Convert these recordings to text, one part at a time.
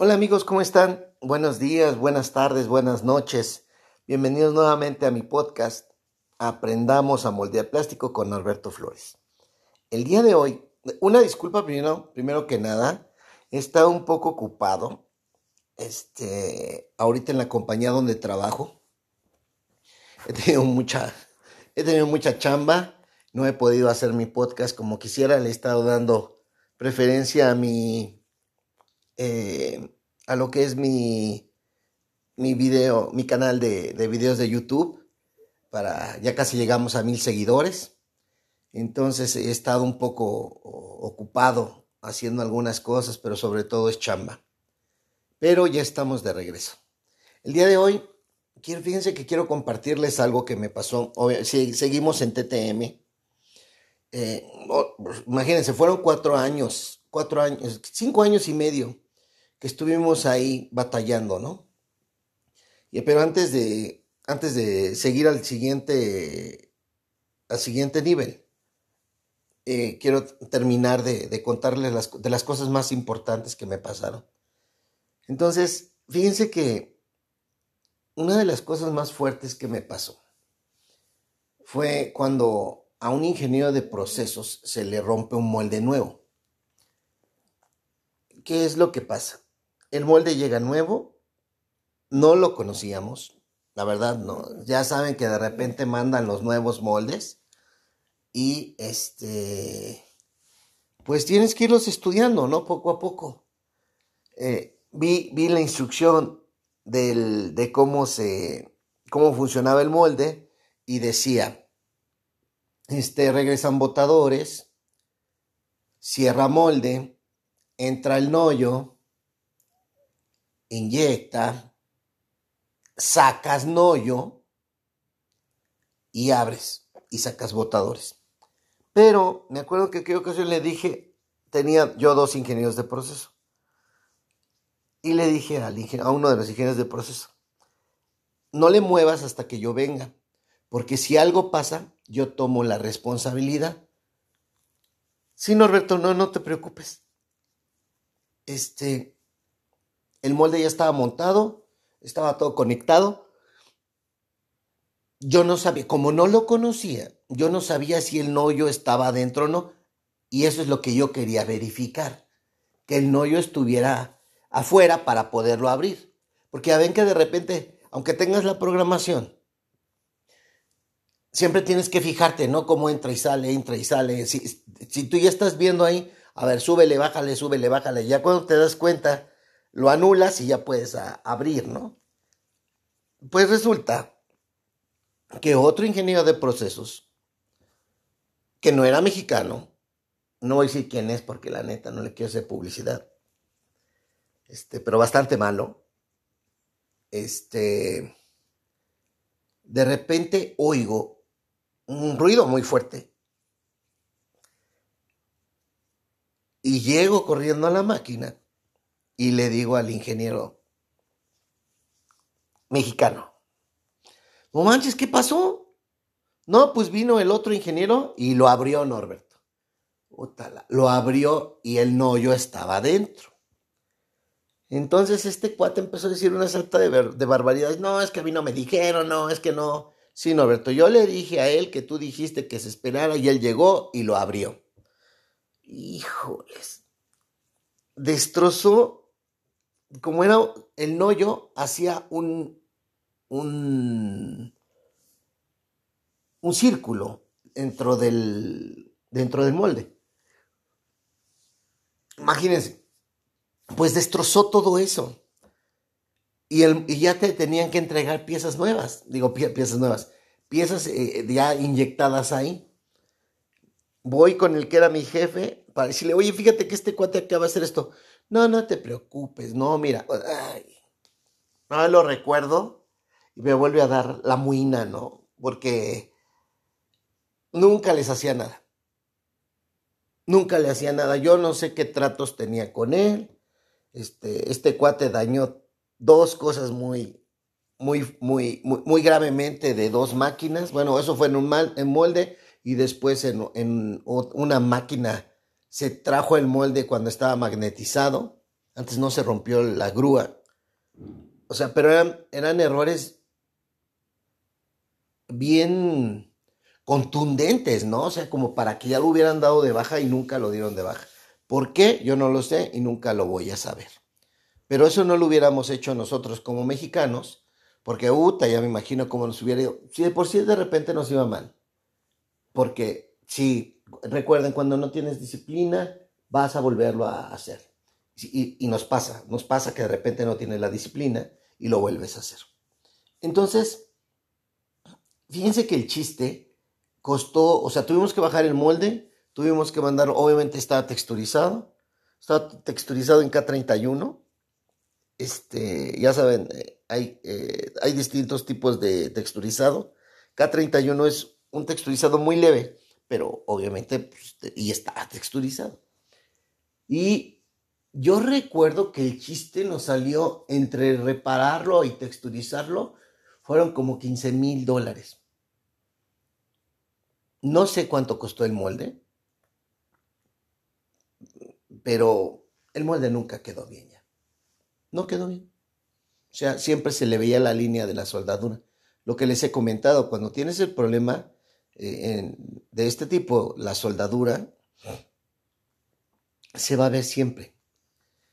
Hola amigos, ¿cómo están? Buenos días, buenas tardes, buenas noches. Bienvenidos nuevamente a mi podcast Aprendamos a moldear plástico con Alberto Flores. El día de hoy, una disculpa primero, primero que nada, he estado un poco ocupado. Este, ahorita en la compañía donde trabajo, he tenido mucha, he tenido mucha chamba. No he podido hacer mi podcast como quisiera. Le he estado dando preferencia a mi eh, a lo que es mi, mi video, mi canal de, de videos de YouTube. Para, ya casi llegamos a mil seguidores. Entonces he estado un poco ocupado haciendo algunas cosas, pero sobre todo es chamba. Pero ya estamos de regreso. El día de hoy, quiero, fíjense que quiero compartirles algo que me pasó. Si seguimos en TTM. Eh, imagínense, fueron cuatro años, cuatro años, cinco años y medio que estuvimos ahí batallando, ¿no? Y, pero antes de, antes de seguir al siguiente, al siguiente nivel, eh, quiero terminar de, contarles las, de las cosas más importantes que me pasaron. Entonces, fíjense que una de las cosas más fuertes que me pasó fue cuando a un ingeniero de procesos se le rompe un molde nuevo. ¿Qué es lo que pasa? El molde llega nuevo, no lo conocíamos, la verdad no. Ya saben que de repente mandan los nuevos moldes y este, pues tienes que irlos estudiando, ¿no? Poco a poco. Eh, vi, vi la instrucción del, de cómo se, cómo funcionaba el molde y decía, este, regresan botadores, cierra molde, entra el noyo, inyecta, sacas noyo y abres y sacas botadores. Pero me acuerdo que aquella ocasión le dije, tenía yo dos ingenieros de proceso. Y le dije al a uno de los ingenieros de proceso, no le muevas hasta que yo venga, porque si algo pasa, yo tomo la responsabilidad. Sí, Norberto, no, no te preocupes. Este, el molde ya estaba montado, estaba todo conectado. Yo no sabía, como no lo conocía, yo no sabía si el noyo estaba adentro o no. Y eso es lo que yo quería verificar, que el noyo estuviera afuera para poderlo abrir. Porque ya ven que de repente, aunque tengas la programación, siempre tienes que fijarte, ¿no? Cómo entra y sale, entra y sale. Si, si tú ya estás viendo ahí, a ver, súbele, bájale, súbele, bájale. Ya cuando te das cuenta lo anulas y ya puedes abrir, ¿no? Pues resulta que otro ingeniero de procesos, que no era mexicano, no voy a decir quién es porque la neta no le quiero hacer publicidad, este, pero bastante malo, este, de repente oigo un ruido muy fuerte y llego corriendo a la máquina y le digo al ingeniero mexicano, no manches, ¿qué pasó? No, pues vino el otro ingeniero y lo abrió Norberto. lo abrió y el yo estaba dentro. Entonces este cuate empezó a decir una salta de, de barbaridades. No, es que a mí no me dijeron, no, es que no. Sí, Norberto, yo le dije a él que tú dijiste que se esperara y él llegó y lo abrió. Híjoles. Destrozó como era el noyo, hacía un, un, un círculo dentro del, dentro del molde. Imagínense, pues destrozó todo eso. Y, el, y, ya te tenían que entregar piezas nuevas, digo piezas nuevas, piezas eh, ya inyectadas ahí. Voy con el que era mi jefe para decirle, oye, fíjate que este cuate acaba de hacer esto. No, no te preocupes, no, mira, no lo recuerdo y me vuelve a dar la muina, ¿no? Porque nunca les hacía nada. Nunca le hacía nada. Yo no sé qué tratos tenía con él. Este, este cuate dañó dos cosas muy, muy, muy, muy, gravemente de dos máquinas. Bueno, eso fue en un molde y después en una máquina se trajo el molde cuando estaba magnetizado Antes no se rompió la grúa. O sea, pero eran, errores bien contundentes, ¿no? O sea, como para que ya lo hubieran dado de baja y nunca lo dieron de baja. ¿Por qué? Yo no lo sé y nunca lo voy a saber. Pero eso no lo hubiéramos hecho nosotros como mexicanos, porque Uta, ya me imagino cómo nos hubiera ido. Si de por sí de repente nos iba mal. Porque si recuerden, cuando no tienes disciplina, vas a volverlo a hacer. Y, nos pasa, nos pasa que de repente no tienes la disciplina y lo vuelves a hacer. Entonces, fíjense que el chiste costó, o sea, tuvimos que bajar el molde, tuvimos que mandar, obviamente estaba texturizado, estaba texturizado en K31. Este, ya saben, eh, hay, eh, hay distintos tipos de texturizado. K31 es un texturizado muy leve, pero obviamente, pues, y está texturizado. Y yo recuerdo que el chiste nos salió entre repararlo y texturizarlo, fueron como 15 mil dólares. No sé cuánto costó el molde, pero el molde nunca quedó bien ya. No quedó bien. O sea, siempre se le veía la línea de la soldadura. Lo que les he comentado, cuando tienes el problema eh, de este tipo, la soldadura, se va a ver siempre.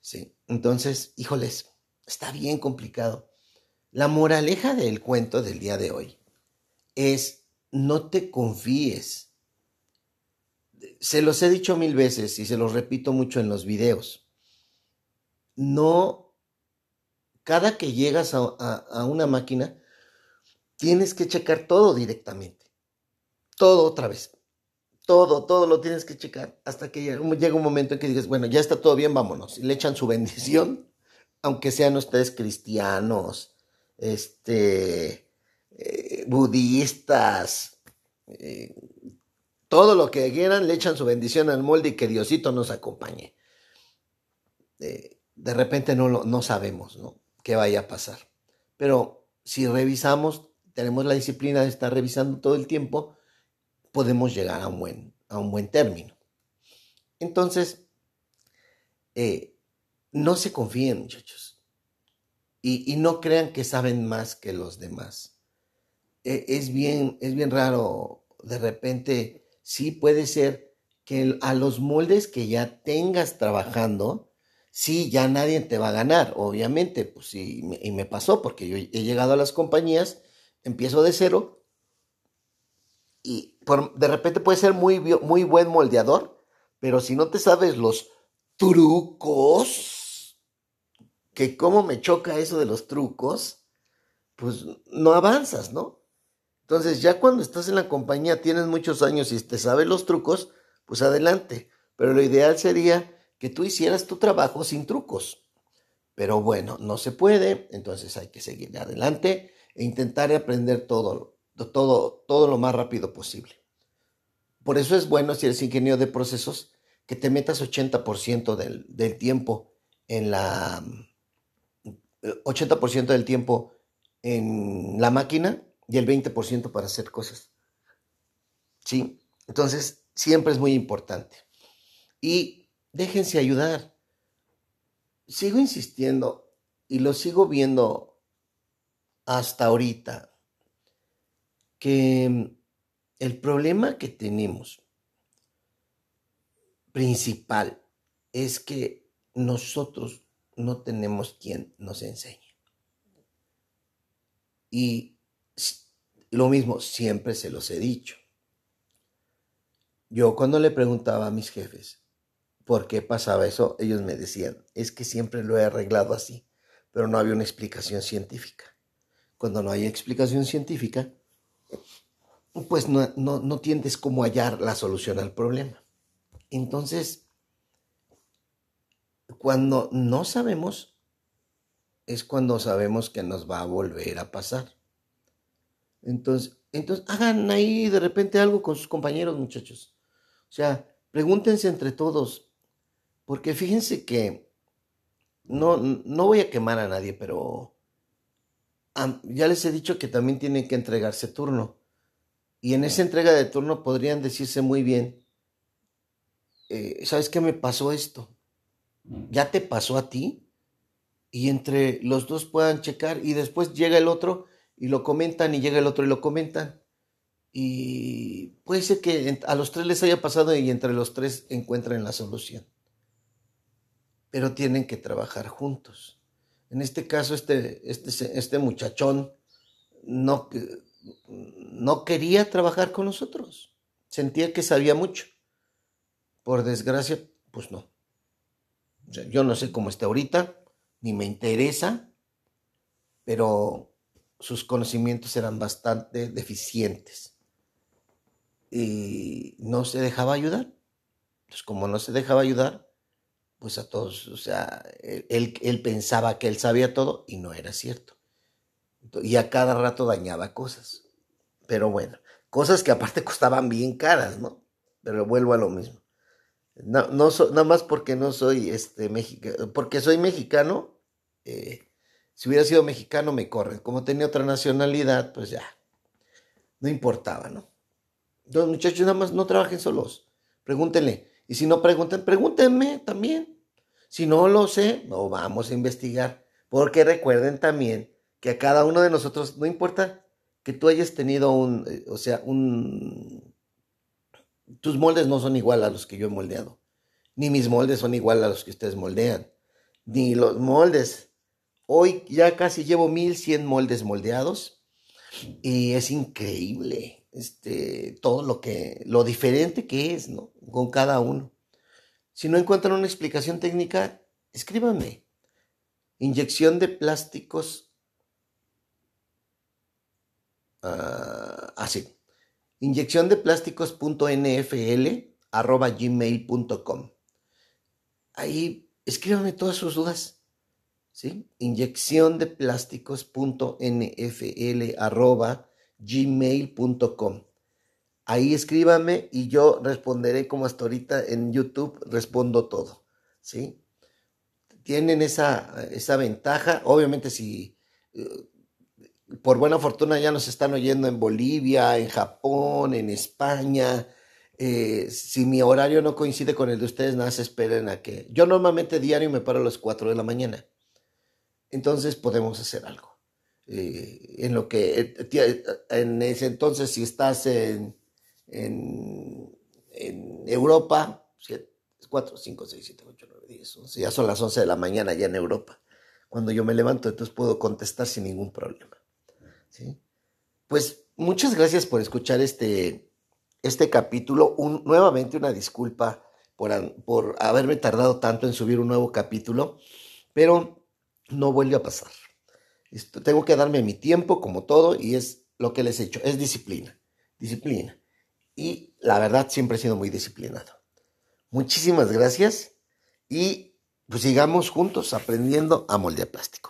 ¿sí? Entonces, híjoles, está bien complicado. La moraleja del cuento del día de hoy es no te confíes. Se los he dicho mil veces y se los repito mucho en los videos. No, cada que llegas a, a una máquina, tienes que checar todo directamente. Todo otra vez. Todo, todo lo tienes que checar hasta que llega un momento en que dices, bueno, ya está todo bien, vámonos. Y le echan su bendición, aunque sean ustedes cristianos, este, eh, budistas, eh, todo lo que quieran, le echan su bendición al molde y que Diosito nos acompañe. Eh, de repente no, no sabemos ¿no? qué vaya a pasar. Pero si revisamos, tenemos la disciplina de estar revisando todo el tiempo, podemos llegar a un buen, a un buen término. Entonces, eh, no se confíen muchachos y, no crean que saben más que los demás. E, es, bien, es bien raro, de repente, sí puede ser que a los moldes que ya tengas trabajando, sí, ya nadie te va a ganar, obviamente, pues sí, y me pasó porque yo he llegado a las compañías, empiezo de cero y de repente puede ser muy, muy buen moldeador, pero si no te sabes los trucos, que cómo me choca eso de los trucos, pues no avanzas, ¿no? Entonces ya cuando estás en la compañía, tienes muchos años y te sabes los trucos, pues adelante. Pero lo ideal sería que tú hicieras tu trabajo sin trucos. Pero bueno, no se puede, entonces hay que seguir adelante e intentar aprender todo todo, todo lo más rápido posible. Por eso es bueno, si eres ingeniero de procesos, que te metas 80% del, del tiempo en la 80% del tiempo en la máquina y el 20% para hacer cosas. ¿Sí? Entonces, siempre es muy importante. Y déjense ayudar. Sigo insistiendo y lo sigo viendo hasta ahorita que el problema que tenemos principal es que nosotros no tenemos quien nos enseñe. Y lo mismo, siempre se los he dicho. Yo cuando le preguntaba a mis jefes por qué pasaba eso, ellos me decían, es que siempre lo he arreglado así, pero no había una explicación científica. Cuando no hay explicación científica, pues no, no, tiendes como hallar la solución al problema. Entonces, cuando no sabemos, es cuando sabemos que nos va a volver a pasar. Entonces, entonces hagan ahí de repente algo con sus compañeros, muchachos. O sea, pregúntense entre todos, porque fíjense que no, no voy a quemar a nadie, pero ya les he dicho que también tienen que entregarse turno. Y en esa entrega de turno podrían decirse muy bien, eh, ¿sabes qué me pasó esto? ya te pasó a ti y entre los dos puedan checar y después llega el otro y lo comentan y llega el otro y lo comentan. Y puede ser que a los tres les haya pasado y entre los tres encuentren la solución. Pero tienen que trabajar juntos. En este caso, este, este, este muchachón no, no quería trabajar con nosotros. Sentía que sabía mucho. Por desgracia, pues no. yo no sé cómo está ahorita, ni me interesa, pero sus conocimientos eran bastante deficientes. Y no se dejaba ayudar. Entonces, como no se dejaba ayudar, pues a todos, o sea, él, él pensaba que él sabía todo y no era cierto. Y a cada rato dañaba cosas. Pero bueno, cosas que aparte costaban bien caras, ¿no? Pero vuelvo a lo mismo. No, no nada más porque no soy este mexicano, porque soy mexicano, eh, si hubiera sido mexicano me corren. Como tenía otra nacionalidad, pues ya, no importaba, ¿no? Los muchachos nada más no trabajen solos, pregúntenle. Y si no preguntan, pregúntenme también. Si no lo sé, no vamos a investigar. Porque recuerden también que a cada uno de nosotros, no importa que tú hayas tenido un, eh, o sea, un... Tus moldes no son igual a los que yo he moldeado, ni mis moldes son igual a los que ustedes moldean, ni los moldes. Hoy ya casi llevo 1100 moldes moldeados y es increíble este, todo lo que, lo diferente que es, ¿no? Con cada uno. Si no encuentran una explicación técnica, escríbanme. Inyección de plásticos Ah, así. Inyección de plásticos.nfl arroba gmail.com. Ahí escríbanme todas sus dudas. ¿Sí? Inyección de plásticos.nfl arroba gmail.com. Ahí escríbanme y yo responderé como hasta ahorita en YouTube respondo todo. ¿Sí? Tienen esa, esa ventaja. Obviamente si eh, por buena fortuna ya nos están oyendo en Bolivia, en Japón, en España. Eh, si mi horario no coincide con el de ustedes, nada se esperen a que... Yo normalmente diario me paro a las 4 de la mañana. Entonces podemos hacer algo. Eh, en lo que... Eh, en ese entonces, si estás en, en, en Europa, 4, 5, 6, 7, 8, 9, 10, 11, ya son las 11 de la mañana ya en Europa. Cuando yo me levanto, entonces puedo contestar sin ningún problema. Pues muchas gracias por escuchar este, este capítulo. Nuevamente una disculpa por, por haberme tardado tanto en subir un nuevo capítulo, pero no vuelve a pasar. Esto, tengo que darme mi tiempo como todo y es lo que les he hecho, es disciplina, disciplina. Y la verdad siempre he sido muy disciplinado. Muchísimas gracias y pues sigamos juntos aprendiendo a moldear plástico.